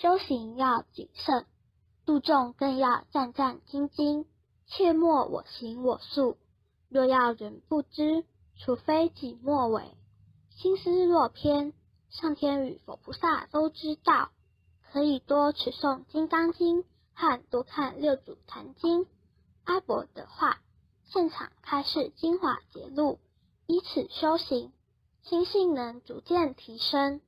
修行要谨慎，度众更要战战兢兢，切莫我行我素。若要人不知，除非己莫为。心思若偏，上天与佛菩萨都知道。可以多持诵《金刚经》和多看《六祖坛经》。阿伯的话，现场开示精华节录，以此修行，心性能逐渐提升。